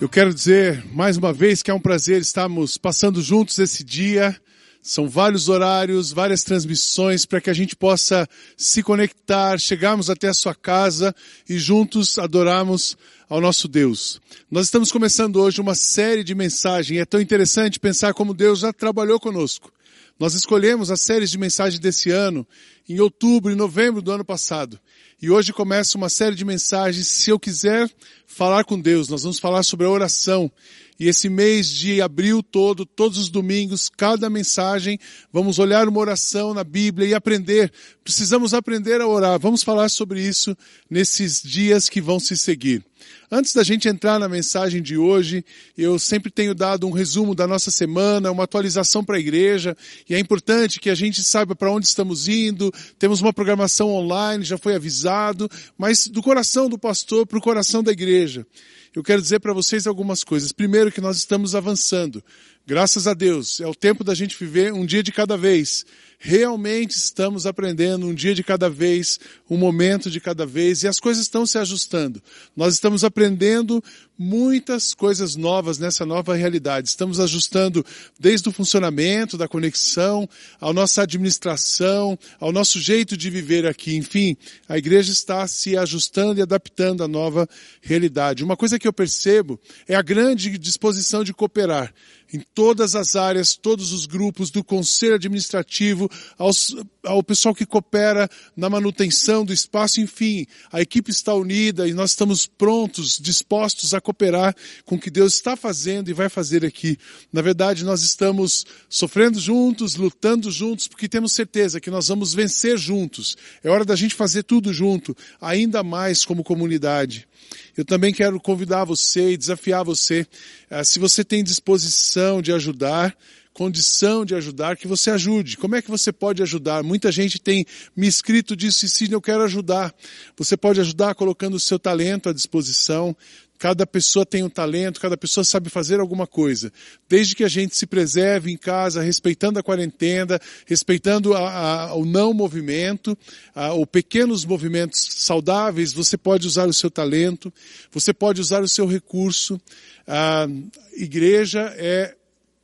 Eu quero dizer mais uma vez que é um prazer estarmos passando juntos esse dia. São vários horários, várias transmissões para que a gente possa se conectar, chegarmos até a sua casa e juntos adorarmos ao nosso Deus. Nós estamos começando hoje uma série de mensagens. É tão interessante pensar como Deus já trabalhou conosco. Nós escolhemos as séries de mensagens desse ano em outubro e novembro do ano passado. E hoje começa uma série de mensagens. Se eu quiser falar com Deus, nós vamos falar sobre a oração. E esse mês de abril todo, todos os domingos, cada mensagem, vamos olhar uma oração na Bíblia e aprender. Precisamos aprender a orar. Vamos falar sobre isso nesses dias que vão se seguir. Antes da gente entrar na mensagem de hoje, eu sempre tenho dado um resumo da nossa semana, uma atualização para a igreja, e é importante que a gente saiba para onde estamos indo, temos uma programação online, já foi avisado, mas do coração do pastor para o coração da igreja. Eu quero dizer para vocês algumas coisas. Primeiro que nós estamos avançando. Graças a Deus. É o tempo da gente viver um dia de cada vez realmente estamos aprendendo um dia de cada vez, um momento de cada vez, e as coisas estão se ajustando. Nós estamos aprendendo muitas coisas novas nessa nova realidade. Estamos ajustando desde o funcionamento da conexão, à nossa administração, ao nosso jeito de viver aqui. Enfim, a igreja está se ajustando e adaptando à nova realidade. Uma coisa que eu percebo é a grande disposição de cooperar em todas as áreas, todos os grupos, do conselho administrativo, aos, ao pessoal que coopera na manutenção do espaço, enfim, a equipe está unida e nós estamos prontos, dispostos a cooperar com o que Deus está fazendo e vai fazer aqui. Na verdade, nós estamos sofrendo juntos, lutando juntos, porque temos certeza que nós vamos vencer juntos. É hora da gente fazer tudo junto, ainda mais como comunidade. Eu também quero convidar você e desafiar você, eh, se você tem disposição de ajudar, condição de ajudar, que você ajude. Como é que você pode ajudar? Muita gente tem me escrito disso, Cecília, eu quero ajudar. Você pode ajudar colocando o seu talento à disposição. Cada pessoa tem um talento, cada pessoa sabe fazer alguma coisa. Desde que a gente se preserve em casa, respeitando a quarentena, respeitando a, a, o não movimento, a, ou pequenos movimentos saudáveis, você pode usar o seu talento, você pode usar o seu recurso. A igreja é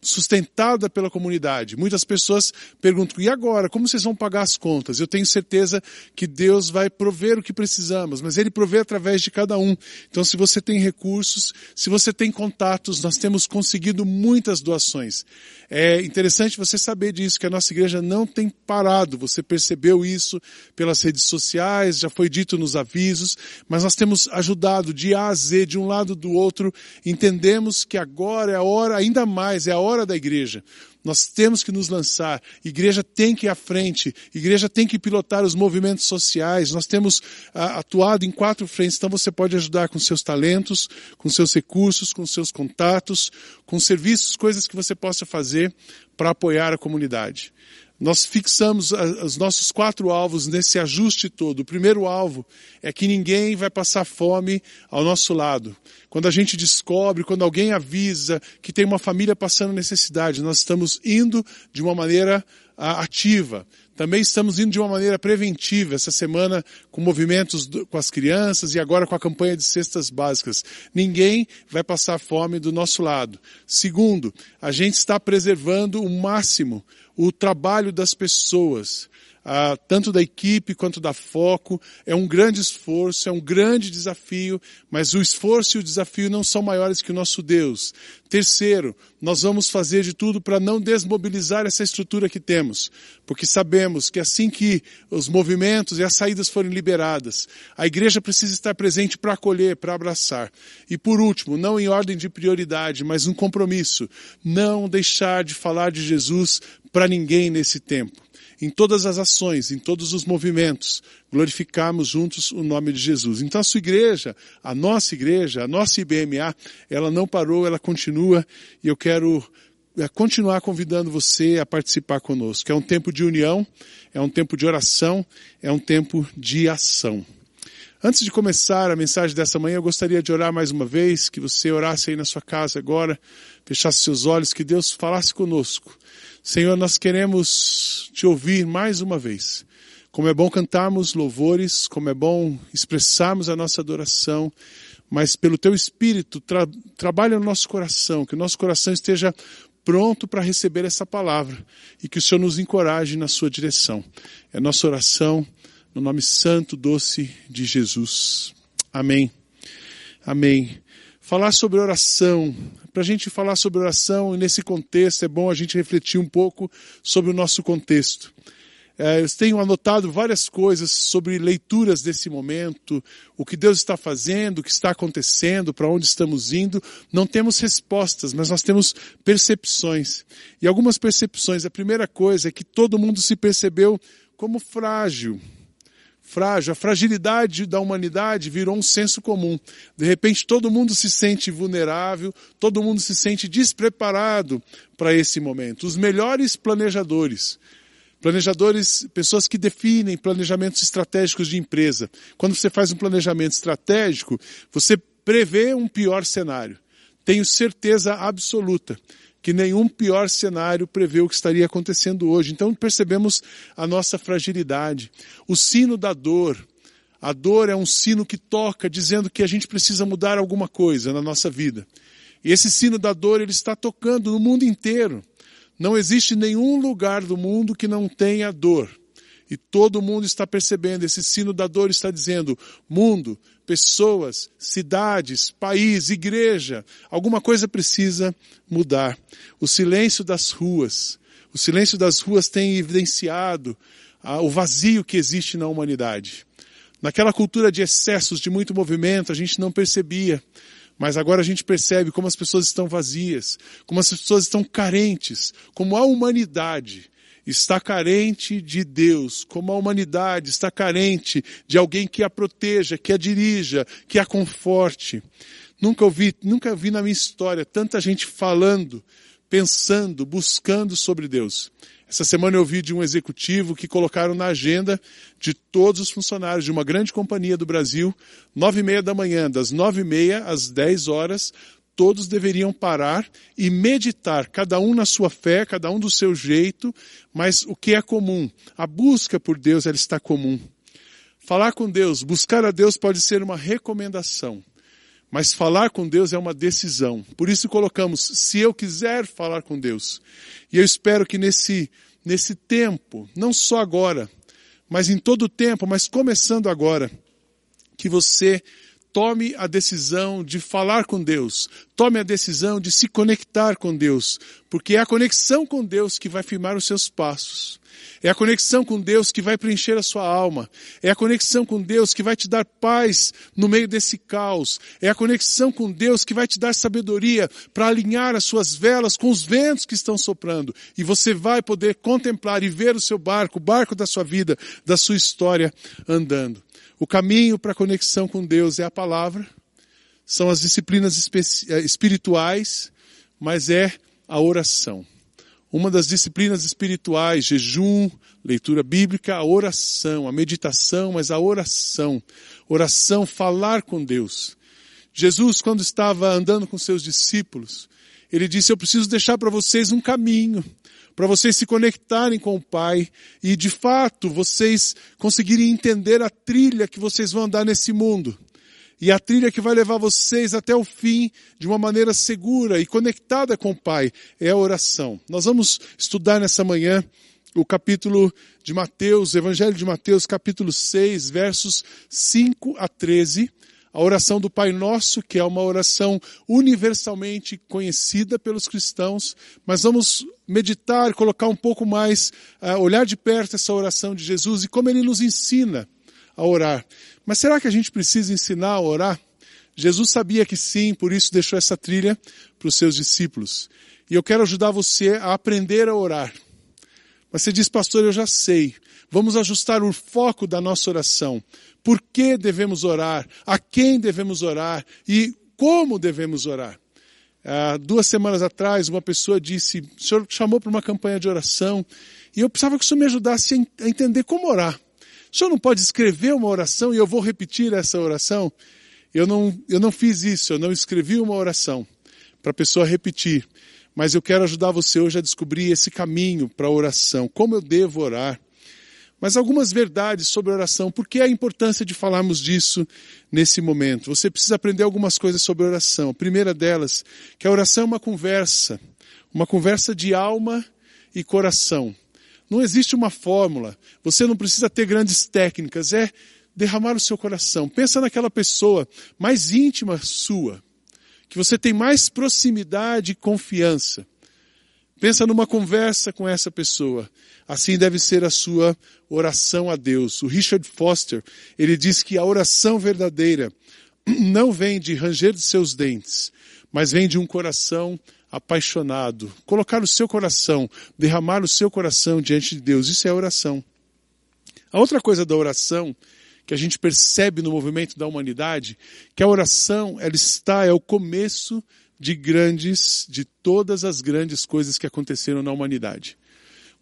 sustentada pela comunidade. Muitas pessoas perguntam, e agora? Como vocês vão pagar as contas? Eu tenho certeza que Deus vai prover o que precisamos, mas Ele provê através de cada um. Então, se você tem recursos, se você tem contatos, nós temos conseguido muitas doações. É interessante você saber disso, que a nossa igreja não tem parado. Você percebeu isso pelas redes sociais, já foi dito nos avisos, mas nós temos ajudado de A a Z, de um lado do outro. Entendemos que agora é a hora, ainda mais, é a hora fora da igreja. Nós temos que nos lançar. Igreja tem que ir à frente. Igreja tem que pilotar os movimentos sociais. Nós temos ah, atuado em quatro frentes. Então você pode ajudar com seus talentos, com seus recursos, com seus contatos, com serviços, coisas que você possa fazer para apoiar a comunidade. Nós fixamos os nossos quatro alvos nesse ajuste todo. O primeiro alvo é que ninguém vai passar fome ao nosso lado. Quando a gente descobre, quando alguém avisa que tem uma família passando necessidade, nós estamos indo de uma maneira ativa. Também estamos indo de uma maneira preventiva essa semana com movimentos com as crianças e agora com a campanha de cestas básicas. Ninguém vai passar fome do nosso lado. Segundo, a gente está preservando o máximo o trabalho das pessoas, ah, tanto da equipe quanto da foco. É um grande esforço, é um grande desafio, mas o esforço e o desafio não são maiores que o nosso Deus. Terceiro, nós vamos fazer de tudo para não desmobilizar essa estrutura que temos, porque sabemos que assim que os movimentos e as saídas forem liberadas, a igreja precisa estar presente para acolher, para abraçar. E por último, não em ordem de prioridade, mas um compromisso, não deixar de falar de Jesus para ninguém nesse tempo. Em todas as ações, em todos os movimentos, glorificarmos juntos o nome de Jesus. Então a sua igreja, a nossa igreja, a nossa IBMA, ela não parou, ela continua e eu quero é, continuar convidando você a participar conosco. É um tempo de união, é um tempo de oração, é um tempo de ação. Antes de começar a mensagem dessa manhã, eu gostaria de orar mais uma vez, que você orasse aí na sua casa agora, fechasse seus olhos, que Deus falasse conosco. Senhor, nós queremos te ouvir mais uma vez. Como é bom cantarmos louvores, como é bom expressarmos a nossa adoração, mas pelo teu Espírito, tra trabalha no nosso coração, que o nosso coração esteja pronto para receber essa palavra e que o Senhor nos encoraje na sua direção. É nossa oração no nome santo, doce de Jesus. Amém. Amém. Falar sobre oração. Para a gente falar sobre oração, nesse contexto, é bom a gente refletir um pouco sobre o nosso contexto. É, eu tenho anotado várias coisas sobre leituras desse momento, o que Deus está fazendo, o que está acontecendo, para onde estamos indo. Não temos respostas, mas nós temos percepções. E algumas percepções. A primeira coisa é que todo mundo se percebeu como frágil. Frágil. A fragilidade da humanidade virou um senso comum. De repente todo mundo se sente vulnerável, todo mundo se sente despreparado para esse momento. Os melhores planejadores, Planejadores, pessoas que definem planejamentos estratégicos de empresa. Quando você faz um planejamento estratégico, você prevê um pior cenário. Tenho certeza absoluta que nenhum pior cenário prevê o que estaria acontecendo hoje. Então percebemos a nossa fragilidade. O sino da dor. A dor é um sino que toca dizendo que a gente precisa mudar alguma coisa na nossa vida. E esse sino da dor ele está tocando no mundo inteiro. Não existe nenhum lugar do mundo que não tenha dor. E todo mundo está percebendo, esse sino da dor está dizendo, mundo, pessoas, cidades, país, igreja, alguma coisa precisa mudar. O silêncio das ruas, o silêncio das ruas tem evidenciado ah, o vazio que existe na humanidade. Naquela cultura de excessos, de muito movimento, a gente não percebia. Mas agora a gente percebe como as pessoas estão vazias, como as pessoas estão carentes, como a humanidade está carente de Deus, como a humanidade está carente de alguém que a proteja, que a dirija, que a conforte. Nunca ouvi, nunca vi na minha história tanta gente falando, pensando, buscando sobre Deus. Essa semana eu ouvi de um executivo que colocaram na agenda de todos os funcionários de uma grande companhia do Brasil, nove e meia da manhã, das nove e meia às dez horas, todos deveriam parar e meditar, cada um na sua fé, cada um do seu jeito, mas o que é comum? A busca por Deus, ela está comum. Falar com Deus, buscar a Deus pode ser uma recomendação. Mas falar com Deus é uma decisão. Por isso colocamos, se eu quiser falar com Deus. E eu espero que nesse, nesse tempo, não só agora, mas em todo o tempo, mas começando agora, que você tome a decisão de falar com Deus, tome a decisão de se conectar com Deus, porque é a conexão com Deus que vai firmar os seus passos. É a conexão com Deus que vai preencher a sua alma. É a conexão com Deus que vai te dar paz no meio desse caos. É a conexão com Deus que vai te dar sabedoria para alinhar as suas velas com os ventos que estão soprando. E você vai poder contemplar e ver o seu barco, o barco da sua vida, da sua história andando. O caminho para a conexão com Deus é a palavra, são as disciplinas eh, espirituais, mas é a oração. Uma das disciplinas espirituais, jejum, leitura bíblica, a oração, a meditação, mas a oração. Oração, falar com Deus. Jesus, quando estava andando com seus discípulos, ele disse, eu preciso deixar para vocês um caminho para vocês se conectarem com o Pai e de fato vocês conseguirem entender a trilha que vocês vão andar nesse mundo. E a trilha que vai levar vocês até o fim de uma maneira segura e conectada com o Pai é a oração. Nós vamos estudar nessa manhã o capítulo de Mateus, Evangelho de Mateus, capítulo 6, versos 5 a 13 a oração do Pai Nosso, que é uma oração universalmente conhecida pelos cristãos, mas vamos meditar, colocar um pouco mais, uh, olhar de perto essa oração de Jesus e como ele nos ensina a orar. Mas será que a gente precisa ensinar a orar? Jesus sabia que sim, por isso deixou essa trilha para os seus discípulos. E eu quero ajudar você a aprender a orar. Mas você diz, pastor, eu já sei. Vamos ajustar o foco da nossa oração por que devemos orar, a quem devemos orar e como devemos orar. Há duas semanas atrás, uma pessoa disse, o senhor chamou para uma campanha de oração e eu precisava que o senhor me ajudasse a entender como orar. O senhor não pode escrever uma oração e eu vou repetir essa oração? Eu não, eu não fiz isso, eu não escrevi uma oração para a pessoa repetir. Mas eu quero ajudar você hoje a descobrir esse caminho para a oração. Como eu devo orar? Mas algumas verdades sobre oração. Por que a importância de falarmos disso nesse momento? Você precisa aprender algumas coisas sobre oração. A primeira delas, que a oração é uma conversa. Uma conversa de alma e coração. Não existe uma fórmula. Você não precisa ter grandes técnicas. É derramar o seu coração. Pensa naquela pessoa mais íntima sua, que você tem mais proximidade e confiança. Pensa numa conversa com essa pessoa. Assim deve ser a sua oração a Deus. O Richard Foster, ele diz que a oração verdadeira não vem de ranger de seus dentes, mas vem de um coração apaixonado. Colocar o seu coração, derramar o seu coração diante de Deus. Isso é oração. A outra coisa da oração que a gente percebe no movimento da humanidade, que a oração, ela está, é o começo de grandes, de todas as grandes coisas que aconteceram na humanidade.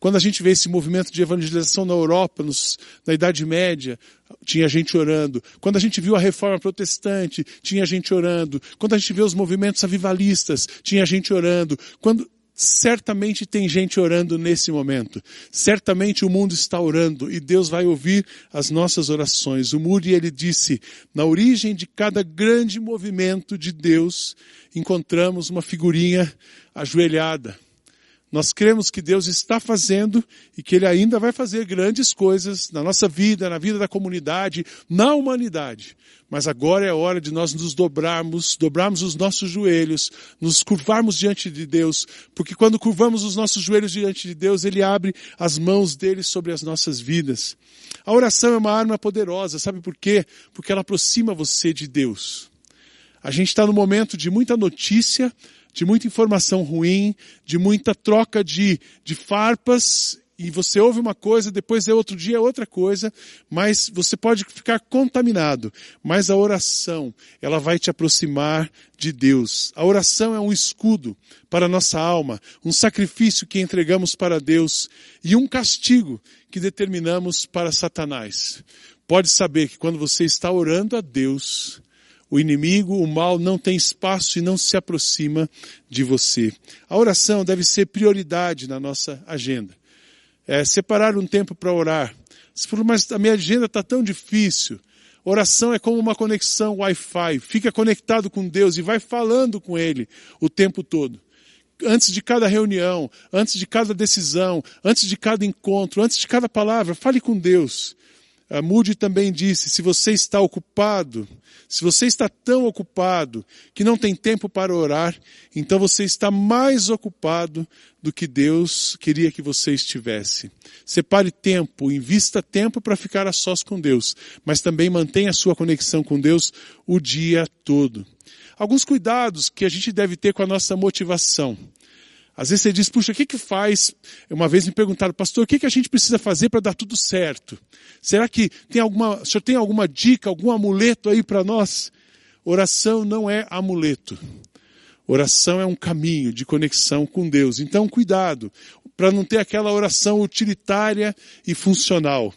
Quando a gente vê esse movimento de evangelização na Europa, nos, na Idade Média, tinha gente orando. Quando a gente viu a reforma protestante, tinha gente orando. Quando a gente vê os movimentos avivalistas, tinha gente orando. Quando, certamente tem gente orando nesse momento. Certamente o mundo está orando e Deus vai ouvir as nossas orações. O Moody ele disse: na origem de cada grande movimento de Deus encontramos uma figurinha ajoelhada. Nós cremos que Deus está fazendo e que Ele ainda vai fazer grandes coisas na nossa vida, na vida da comunidade, na humanidade. Mas agora é hora de nós nos dobrarmos, dobrarmos os nossos joelhos, nos curvarmos diante de Deus, porque quando curvamos os nossos joelhos diante de Deus, Ele abre as mãos dele sobre as nossas vidas. A oração é uma arma poderosa, sabe por quê? Porque ela aproxima você de Deus. A gente está no momento de muita notícia, de muita informação ruim, de muita troca de, de farpas, e você ouve uma coisa, depois é outro dia é outra coisa, mas você pode ficar contaminado. Mas a oração, ela vai te aproximar de Deus. A oração é um escudo para a nossa alma, um sacrifício que entregamos para Deus e um castigo que determinamos para Satanás. Pode saber que quando você está orando a Deus, o inimigo, o mal não tem espaço e não se aproxima de você. A oração deve ser prioridade na nossa agenda. É, separar um tempo para orar. Se for, mas a minha agenda está tão difícil. Oração é como uma conexão Wi-Fi. Fica conectado com Deus e vai falando com Ele o tempo todo. Antes de cada reunião, antes de cada decisão, antes de cada encontro, antes de cada palavra, fale com Deus. A Moody também disse: se você está ocupado, se você está tão ocupado que não tem tempo para orar, então você está mais ocupado do que Deus queria que você estivesse. Separe tempo, invista tempo para ficar a sós com Deus, mas também mantenha a sua conexão com Deus o dia todo. Alguns cuidados que a gente deve ter com a nossa motivação. Às vezes você diz, puxa, o que que faz? Uma vez me perguntaram, pastor, o que que a gente precisa fazer para dar tudo certo? Será que tem alguma, o senhor tem alguma dica, algum amuleto aí para nós? Oração não é amuleto. Oração é um caminho de conexão com Deus. Então, cuidado, para não ter aquela oração utilitária e funcional.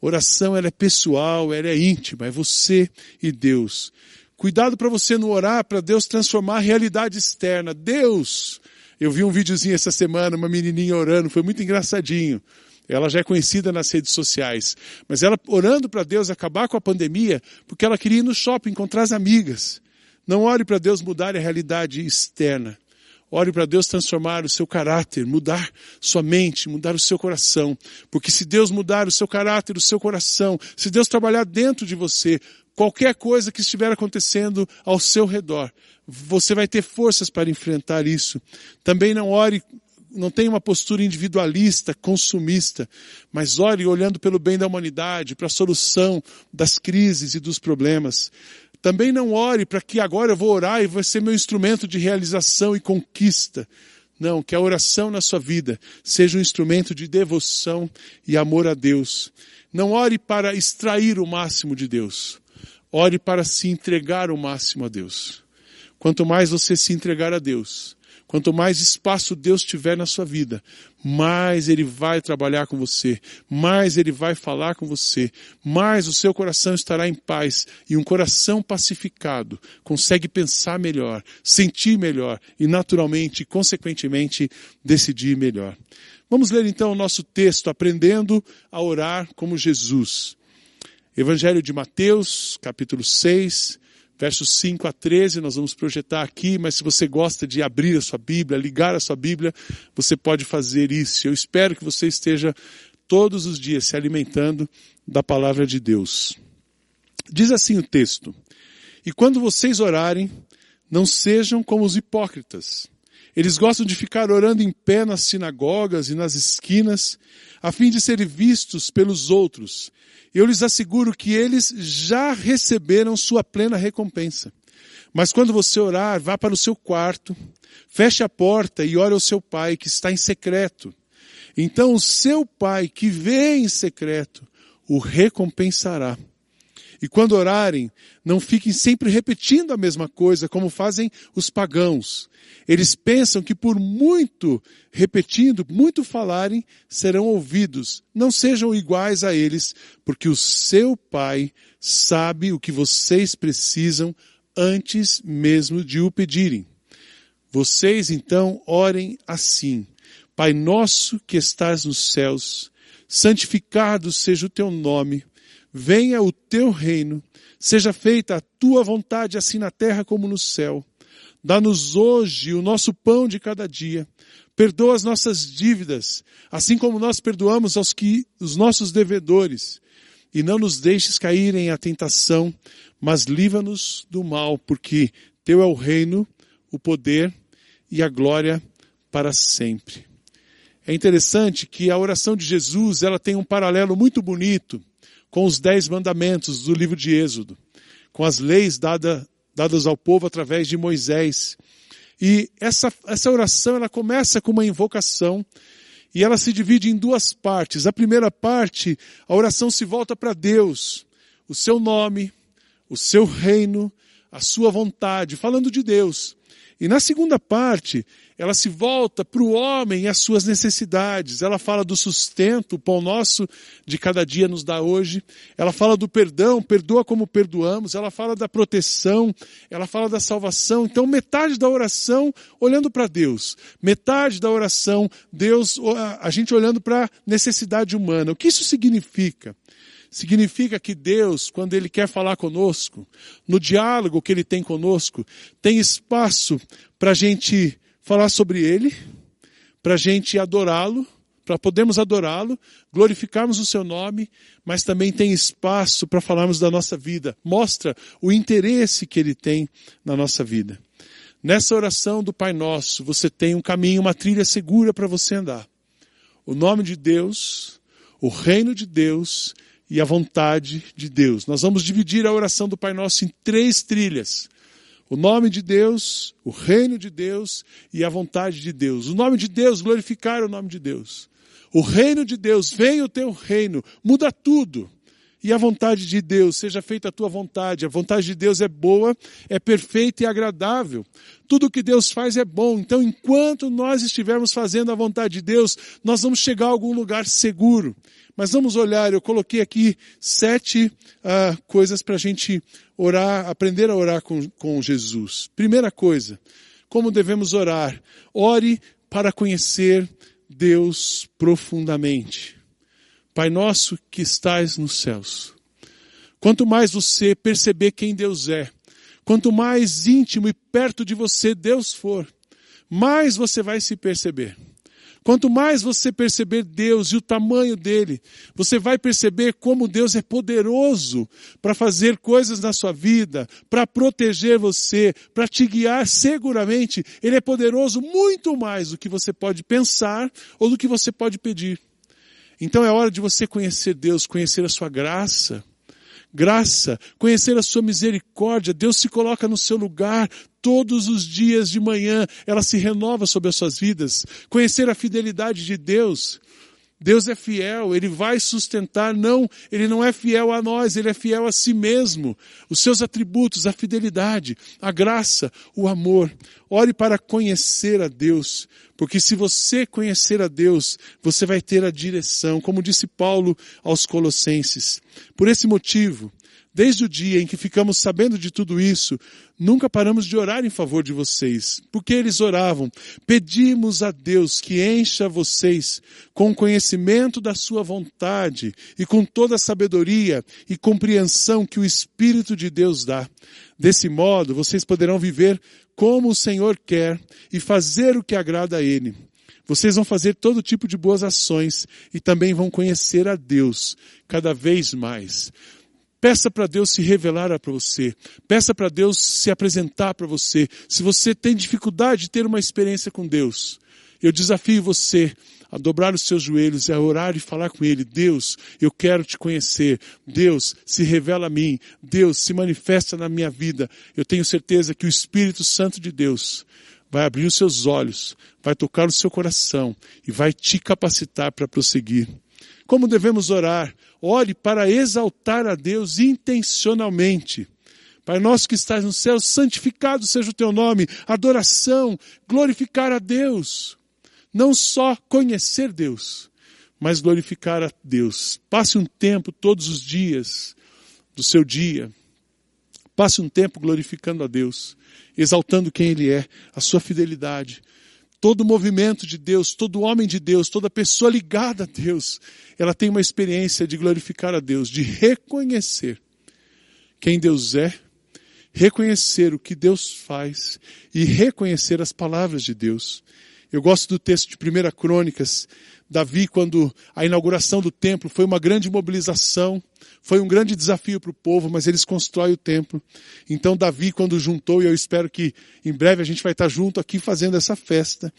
Oração ela é pessoal, ela é íntima, é você e Deus. Cuidado para você não orar para Deus transformar a realidade externa. Deus, eu vi um videozinho essa semana, uma menininha orando, foi muito engraçadinho. Ela já é conhecida nas redes sociais. Mas ela orando para Deus acabar com a pandemia, porque ela queria ir no shopping encontrar as amigas. Não ore para Deus mudar a realidade externa. Ore para Deus transformar o seu caráter, mudar sua mente, mudar o seu coração. Porque se Deus mudar o seu caráter, o seu coração, se Deus trabalhar dentro de você, qualquer coisa que estiver acontecendo ao seu redor, você vai ter forças para enfrentar isso. Também não ore, não tenha uma postura individualista, consumista, mas ore olhando pelo bem da humanidade, para a solução das crises e dos problemas. Também não ore para que agora eu vou orar e vai ser meu instrumento de realização e conquista. Não, que a oração na sua vida seja um instrumento de devoção e amor a Deus. Não ore para extrair o máximo de Deus. Ore para se entregar o máximo a Deus. Quanto mais você se entregar a Deus, quanto mais espaço Deus tiver na sua vida, mais Ele vai trabalhar com você, mais Ele vai falar com você, mais o seu coração estará em paz e um coração pacificado consegue pensar melhor, sentir melhor e naturalmente, consequentemente, decidir melhor. Vamos ler então o nosso texto, aprendendo a orar como Jesus. Evangelho de Mateus, capítulo 6, versos 5 a 13, nós vamos projetar aqui, mas se você gosta de abrir a sua Bíblia, ligar a sua Bíblia, você pode fazer isso. Eu espero que você esteja todos os dias se alimentando da palavra de Deus. Diz assim o texto: E quando vocês orarem, não sejam como os hipócritas. Eles gostam de ficar orando em pé nas sinagogas e nas esquinas, a fim de serem vistos pelos outros. Eu lhes asseguro que eles já receberam sua plena recompensa. Mas quando você orar, vá para o seu quarto, feche a porta e ore ao seu pai que está em secreto. Então o seu pai que vê em secreto o recompensará. E quando orarem, não fiquem sempre repetindo a mesma coisa, como fazem os pagãos. Eles pensam que por muito repetindo, muito falarem, serão ouvidos. Não sejam iguais a eles, porque o seu Pai sabe o que vocês precisam antes mesmo de o pedirem. Vocês então orem assim: Pai nosso que estás nos céus, santificado seja o teu nome venha o teu reino, seja feita a tua vontade, assim na terra como no céu. Dá-nos hoje o nosso pão de cada dia. Perdoa as nossas dívidas, assim como nós perdoamos aos que, os nossos devedores. E não nos deixes cair em a tentação, mas livra-nos do mal, porque teu é o reino, o poder e a glória para sempre. É interessante que a oração de Jesus, ela tem um paralelo muito bonito com os dez mandamentos do livro de Êxodo, com as leis dada, dadas ao povo através de Moisés. E essa, essa oração, ela começa com uma invocação e ela se divide em duas partes. A primeira parte, a oração se volta para Deus, o seu nome, o seu reino, a sua vontade, falando de Deus. E na segunda parte, ela se volta para o homem e as suas necessidades. Ela fala do sustento, o pão nosso de cada dia nos dá hoje. Ela fala do perdão, perdoa como perdoamos. Ela fala da proteção, ela fala da salvação. Então, metade da oração olhando para Deus, metade da oração Deus, a gente olhando para a necessidade humana. O que isso significa? Significa que Deus, quando Ele quer falar conosco, no diálogo que Ele tem conosco, tem espaço para a gente falar sobre Ele, para a gente adorá-lo, para podermos adorá-lo, glorificarmos o seu nome, mas também tem espaço para falarmos da nossa vida. Mostra o interesse que ele tem na nossa vida. Nessa oração do Pai Nosso, você tem um caminho, uma trilha segura para você andar. O nome de Deus, o reino de Deus e a vontade de Deus. Nós vamos dividir a oração do Pai Nosso em três trilhas o nome de Deus, o reino de Deus e a vontade de Deus. O nome de Deus, glorificar o nome de Deus. O reino de Deus, venha o teu reino, muda tudo. E a vontade de Deus, seja feita a tua vontade. A vontade de Deus é boa, é perfeita e agradável. Tudo que Deus faz é bom. Então, enquanto nós estivermos fazendo a vontade de Deus, nós vamos chegar a algum lugar seguro. Mas vamos olhar, eu coloquei aqui sete uh, coisas para a gente orar, aprender a orar com, com Jesus. Primeira coisa, como devemos orar? Ore para conhecer Deus profundamente. Pai nosso que estais nos céus. Quanto mais você perceber quem Deus é, quanto mais íntimo e perto de você Deus for, mais você vai se perceber. Quanto mais você perceber Deus e o tamanho dele, você vai perceber como Deus é poderoso para fazer coisas na sua vida, para proteger você, para te guiar seguramente. Ele é poderoso muito mais do que você pode pensar ou do que você pode pedir. Então é hora de você conhecer Deus, conhecer a sua graça, graça, conhecer a sua misericórdia. Deus se coloca no seu lugar todos os dias de manhã, ela se renova sobre as suas vidas. Conhecer a fidelidade de Deus. Deus é fiel, Ele vai sustentar, não, Ele não é fiel a nós, Ele é fiel a si mesmo. Os seus atributos, a fidelidade, a graça, o amor. Ore para conhecer a Deus, porque se você conhecer a Deus, você vai ter a direção, como disse Paulo aos Colossenses. Por esse motivo, Desde o dia em que ficamos sabendo de tudo isso, nunca paramos de orar em favor de vocês. Porque eles oravam, pedimos a Deus que encha vocês com o conhecimento da sua vontade e com toda a sabedoria e compreensão que o Espírito de Deus dá. Desse modo, vocês poderão viver como o Senhor quer e fazer o que agrada a Ele. Vocês vão fazer todo tipo de boas ações e também vão conhecer a Deus cada vez mais. Peça para Deus se revelar para você. Peça para Deus se apresentar para você. Se você tem dificuldade de ter uma experiência com Deus, eu desafio você a dobrar os seus joelhos, a orar e falar com Ele. Deus, eu quero te conhecer. Deus, se revela a mim. Deus, se manifesta na minha vida. Eu tenho certeza que o Espírito Santo de Deus vai abrir os seus olhos, vai tocar o seu coração e vai te capacitar para prosseguir. Como devemos orar? Ore para exaltar a Deus intencionalmente. Pai nosso que estás no céu, santificado seja o teu nome. Adoração, glorificar a Deus. Não só conhecer Deus, mas glorificar a Deus. Passe um tempo todos os dias do seu dia. Passe um tempo glorificando a Deus, exaltando quem Ele é, a sua fidelidade, todo movimento de Deus, todo homem de Deus, toda pessoa ligada a Deus, ela tem uma experiência de glorificar a Deus, de reconhecer quem Deus é, reconhecer o que Deus faz e reconhecer as palavras de Deus. Eu gosto do texto de 1 Crônicas, Davi, quando a inauguração do templo foi uma grande mobilização, foi um grande desafio para o povo, mas eles constroem o templo. Então Davi, quando juntou, e eu espero que em breve a gente vai estar junto aqui fazendo essa festa.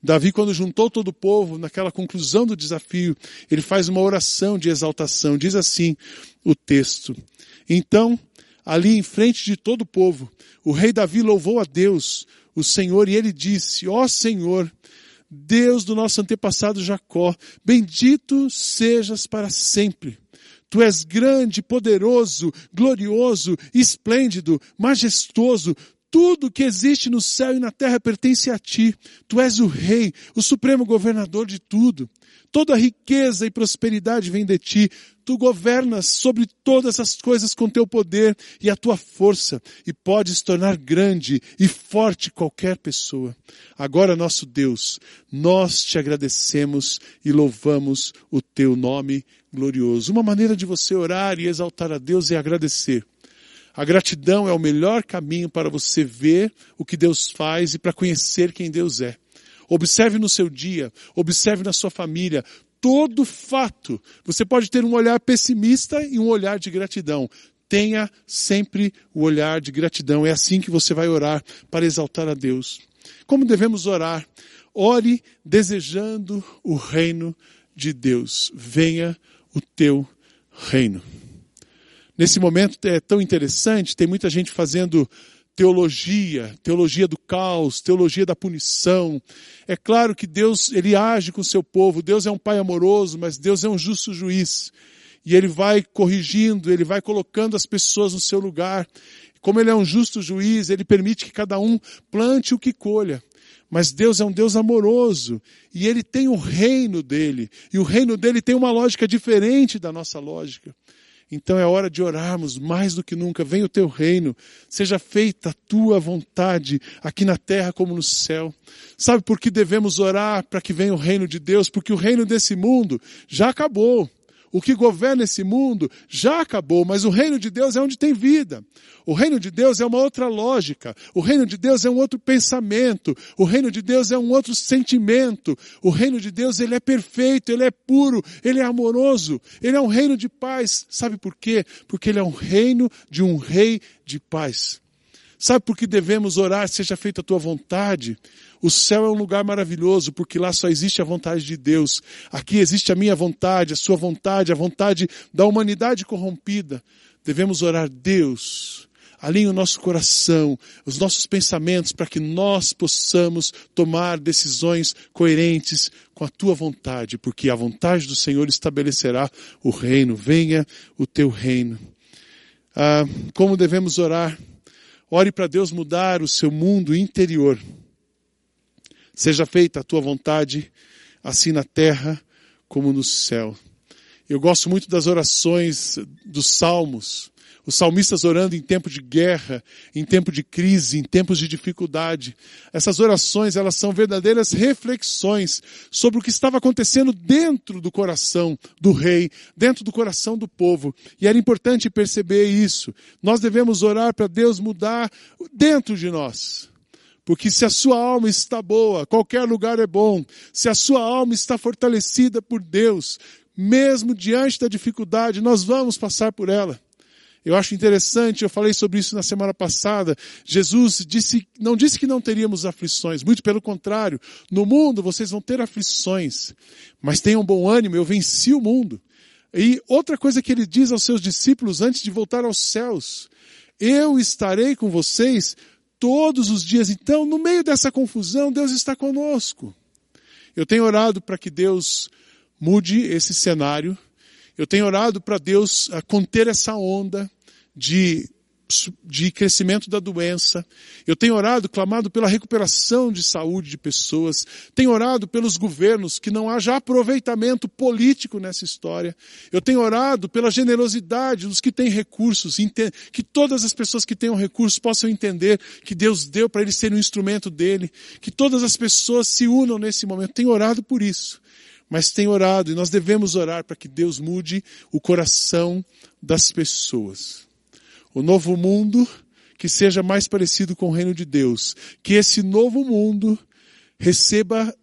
Davi, quando juntou todo o povo, naquela conclusão do desafio, ele faz uma oração de exaltação. Diz assim o texto. Então, ali em frente de todo o povo, o rei Davi louvou a Deus, o Senhor, e ele disse, ó oh, Senhor, Deus do nosso antepassado Jacó, bendito sejas para sempre. Tu és grande, poderoso, glorioso, esplêndido, majestoso. Tudo que existe no céu e na terra pertence a ti. Tu és o rei, o supremo governador de tudo. Toda riqueza e prosperidade vem de ti. Tu governas sobre todas as coisas com teu poder e a tua força, e podes tornar grande e forte qualquer pessoa. Agora, nosso Deus, nós te agradecemos e louvamos o teu nome glorioso. Uma maneira de você orar e exaltar a Deus é agradecer. A gratidão é o melhor caminho para você ver o que Deus faz e para conhecer quem Deus é. Observe no seu dia, observe na sua família, todo fato. Você pode ter um olhar pessimista e um olhar de gratidão. Tenha sempre o olhar de gratidão. É assim que você vai orar para exaltar a Deus. Como devemos orar? Ore desejando o reino de Deus. Venha o teu reino. Nesse momento é tão interessante, tem muita gente fazendo teologia, teologia do caos, teologia da punição. É claro que Deus, ele age com o seu povo. Deus é um pai amoroso, mas Deus é um justo juiz. E ele vai corrigindo, ele vai colocando as pessoas no seu lugar. Como ele é um justo juiz, ele permite que cada um plante o que colha. Mas Deus é um Deus amoroso e ele tem o reino dele. E o reino dele tem uma lógica diferente da nossa lógica. Então é hora de orarmos mais do que nunca. Venha o teu reino, seja feita a tua vontade, aqui na terra como no céu. Sabe por que devemos orar para que venha o reino de Deus? Porque o reino desse mundo já acabou. O que governa esse mundo já acabou, mas o reino de Deus é onde tem vida. O reino de Deus é uma outra lógica. O reino de Deus é um outro pensamento. O reino de Deus é um outro sentimento. O reino de Deus, ele é perfeito, ele é puro, ele é amoroso. Ele é um reino de paz. Sabe por quê? Porque ele é um reino de um rei de paz. Sabe por que devemos orar, seja feita a tua vontade? O céu é um lugar maravilhoso, porque lá só existe a vontade de Deus. Aqui existe a minha vontade, a sua vontade, a vontade da humanidade corrompida. Devemos orar, Deus, alinhe o nosso coração, os nossos pensamentos, para que nós possamos tomar decisões coerentes com a tua vontade, porque a vontade do Senhor estabelecerá o reino. Venha o teu reino. Ah, como devemos orar? Ore para Deus mudar o seu mundo interior. Seja feita a tua vontade, assim na terra como no céu. Eu gosto muito das orações dos salmos. Os salmistas orando em tempo de guerra, em tempo de crise, em tempos de dificuldade. Essas orações, elas são verdadeiras reflexões sobre o que estava acontecendo dentro do coração do rei, dentro do coração do povo. E era importante perceber isso. Nós devemos orar para Deus mudar dentro de nós. Porque se a sua alma está boa, qualquer lugar é bom. Se a sua alma está fortalecida por Deus, mesmo diante da dificuldade, nós vamos passar por ela. Eu acho interessante, eu falei sobre isso na semana passada. Jesus disse, não disse que não teríamos aflições, muito pelo contrário. No mundo vocês vão ter aflições, mas tenham bom ânimo, eu venci o mundo. E outra coisa que ele diz aos seus discípulos antes de voltar aos céus, eu estarei com vocês todos os dias. Então, no meio dessa confusão, Deus está conosco. Eu tenho orado para que Deus mude esse cenário. Eu tenho orado para Deus ah, conter essa onda de, de crescimento da doença. Eu tenho orado, clamado pela recuperação de saúde de pessoas. Tenho orado pelos governos, que não haja aproveitamento político nessa história. Eu tenho orado pela generosidade dos que têm recursos, que todas as pessoas que tenham recursos possam entender que Deus deu para eles serem um instrumento dele. Que todas as pessoas se unam nesse momento. Tenho orado por isso mas tem orado e nós devemos orar para que Deus mude o coração das pessoas. O novo mundo que seja mais parecido com o reino de Deus, que esse novo mundo receba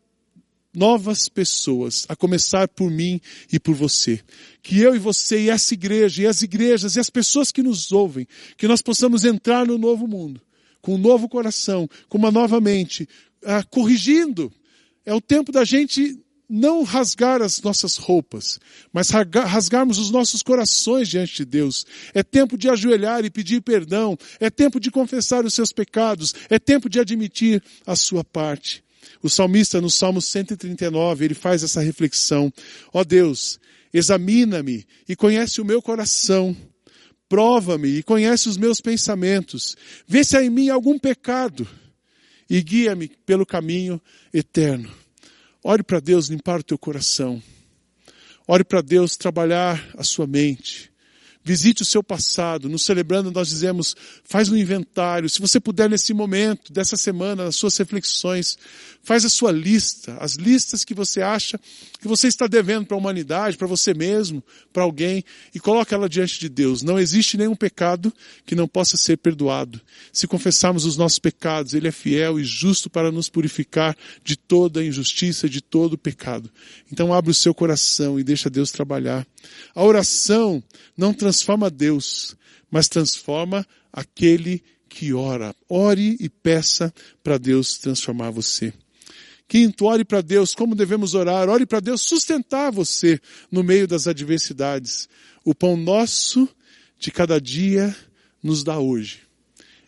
novas pessoas, a começar por mim e por você. Que eu e você e essa igreja e as igrejas e as pessoas que nos ouvem, que nós possamos entrar no novo mundo, com um novo coração, com uma nova mente, ah, corrigindo. É o tempo da gente não rasgar as nossas roupas, mas rasgarmos os nossos corações diante de Deus. É tempo de ajoelhar e pedir perdão. É tempo de confessar os seus pecados. É tempo de admitir a sua parte. O salmista, no Salmo 139, ele faz essa reflexão. Ó oh Deus, examina-me e conhece o meu coração. Prova-me e conhece os meus pensamentos. Vê se há em mim algum pecado e guia-me pelo caminho eterno. Ore para Deus limpar o teu coração. Ore para Deus trabalhar a sua mente. Visite o seu passado. No Celebrando, nós dizemos, faz um inventário. Se você puder, nesse momento, dessa semana, nas suas reflexões, faz a sua lista, as listas que você acha que você está devendo para a humanidade, para você mesmo, para alguém, e coloque ela diante de Deus. Não existe nenhum pecado que não possa ser perdoado. Se confessarmos os nossos pecados, Ele é fiel e justo para nos purificar de toda injustiça, de todo pecado. Então abre o seu coração e deixa Deus trabalhar. A oração não transforma Deus, mas transforma aquele que ora. Ore e peça para Deus transformar você. Quinto, ore para Deus como devemos orar. Ore para Deus sustentar você no meio das adversidades. O pão nosso de cada dia nos dá hoje.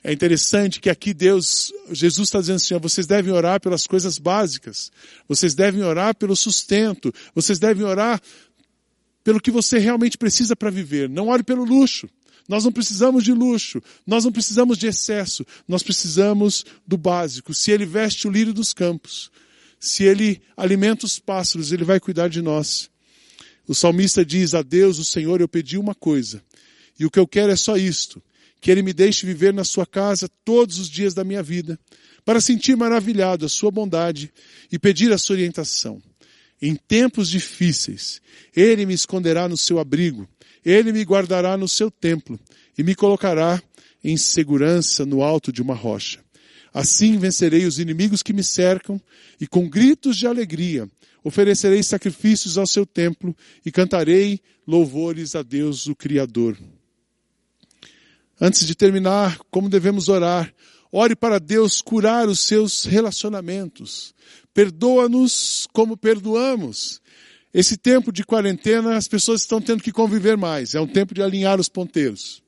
É interessante que aqui Deus, Jesus está dizendo assim, ó, vocês devem orar pelas coisas básicas. Vocês devem orar pelo sustento. Vocês devem orar pelo que você realmente precisa para viver. Não ore pelo luxo. Nós não precisamos de luxo, nós não precisamos de excesso, nós precisamos do básico. Se ele veste o lírio dos campos, se ele alimenta os pássaros, ele vai cuidar de nós. O salmista diz: A Deus, o Senhor, eu pedi uma coisa, e o que eu quero é só isto: que ele me deixe viver na sua casa todos os dias da minha vida, para sentir maravilhado a sua bondade e pedir a sua orientação. Em tempos difíceis, ele me esconderá no seu abrigo, ele me guardará no seu templo e me colocará em segurança no alto de uma rocha. Assim vencerei os inimigos que me cercam e com gritos de alegria oferecerei sacrifícios ao seu templo e cantarei louvores a Deus, o Criador. Antes de terminar, como devemos orar? Ore para Deus curar os seus relacionamentos. Perdoa-nos como perdoamos. Esse tempo de quarentena, as pessoas estão tendo que conviver mais. É um tempo de alinhar os ponteiros.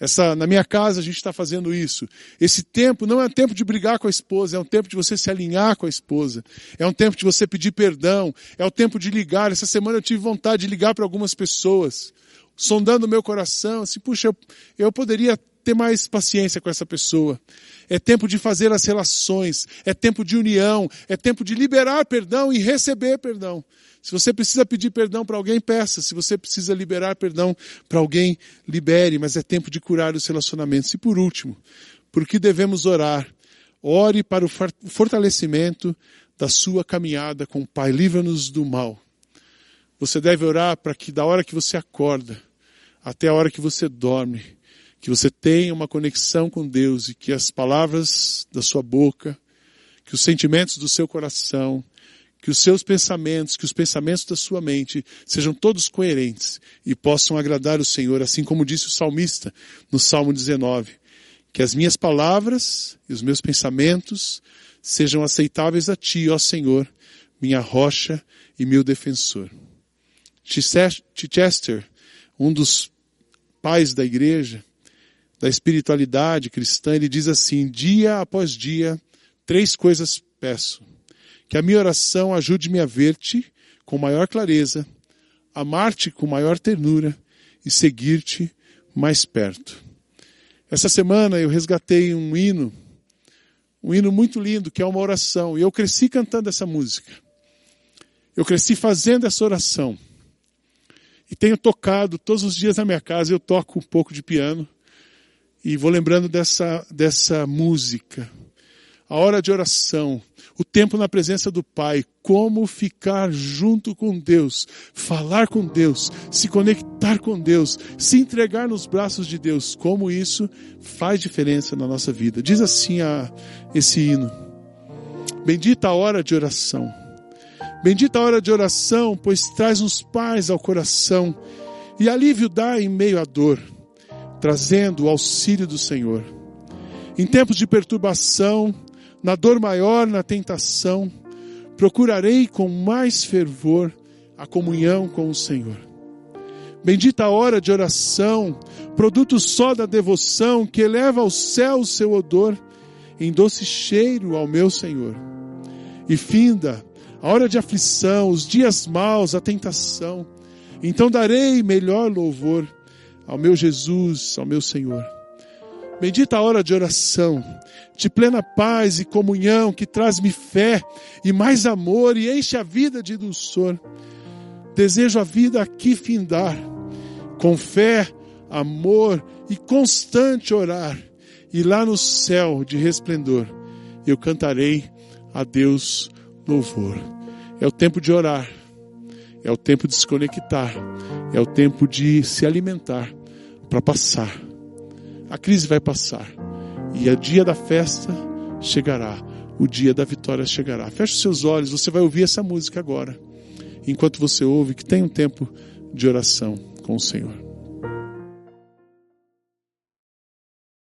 Essa, na minha casa a gente está fazendo isso. Esse tempo não é um tempo de brigar com a esposa, é um tempo de você se alinhar com a esposa. É um tempo de você pedir perdão. É o tempo de ligar. Essa semana eu tive vontade de ligar para algumas pessoas, sondando o meu coração, assim, puxa, eu, eu poderia ter mais paciência com essa pessoa. É tempo de fazer as relações, é tempo de união, é tempo de liberar perdão e receber perdão. Se você precisa pedir perdão para alguém, peça. Se você precisa liberar perdão para alguém, libere. Mas é tempo de curar os relacionamentos. E por último, por que devemos orar? Ore para o fortalecimento da sua caminhada com o Pai. Livra-nos do mal. Você deve orar para que da hora que você acorda até a hora que você dorme, que você tenha uma conexão com Deus e que as palavras da sua boca, que os sentimentos do seu coração, que os seus pensamentos, que os pensamentos da sua mente sejam todos coerentes e possam agradar o Senhor, assim como disse o salmista no Salmo 19. Que as minhas palavras e os meus pensamentos sejam aceitáveis a Ti, ó Senhor, minha rocha e meu defensor. Chichester, um dos pais da igreja, da espiritualidade cristã, ele diz assim: dia após dia, três coisas peço. Que a minha oração ajude-me a ver-te com maior clareza, amar-te com maior ternura e seguir-te mais perto. Essa semana eu resgatei um hino, um hino muito lindo, que é uma oração, e eu cresci cantando essa música. Eu cresci fazendo essa oração. E tenho tocado todos os dias na minha casa, eu toco um pouco de piano e vou lembrando dessa, dessa música. A hora de oração, o tempo na presença do Pai, como ficar junto com Deus, falar com Deus, se conectar com Deus, se entregar nos braços de Deus, como isso faz diferença na nossa vida. Diz assim a, esse hino: Bendita a hora de oração. Bendita a hora de oração, pois traz uns pais ao coração e alívio dá em meio à dor trazendo o auxílio do Senhor. Em tempos de perturbação, na dor maior, na tentação, procurarei com mais fervor a comunhão com o Senhor. Bendita a hora de oração, produto só da devoção que eleva ao céu o seu odor, em doce cheiro ao meu Senhor. E finda a hora de aflição, os dias maus, a tentação, então darei melhor louvor ao meu Jesus, ao meu Senhor. Bendita a hora de oração, de plena paz e comunhão, que traz-me fé e mais amor e enche a vida de dulçor. Desejo a vida aqui findar, com fé, amor e constante orar, e lá no céu de resplendor eu cantarei a Deus louvor. É o tempo de orar, é o tempo de se conectar, é o tempo de se alimentar para passar. A crise vai passar. E o dia da festa chegará. O dia da vitória chegará. Feche os seus olhos, você vai ouvir essa música agora. Enquanto você ouve, que tem um tempo de oração com o Senhor.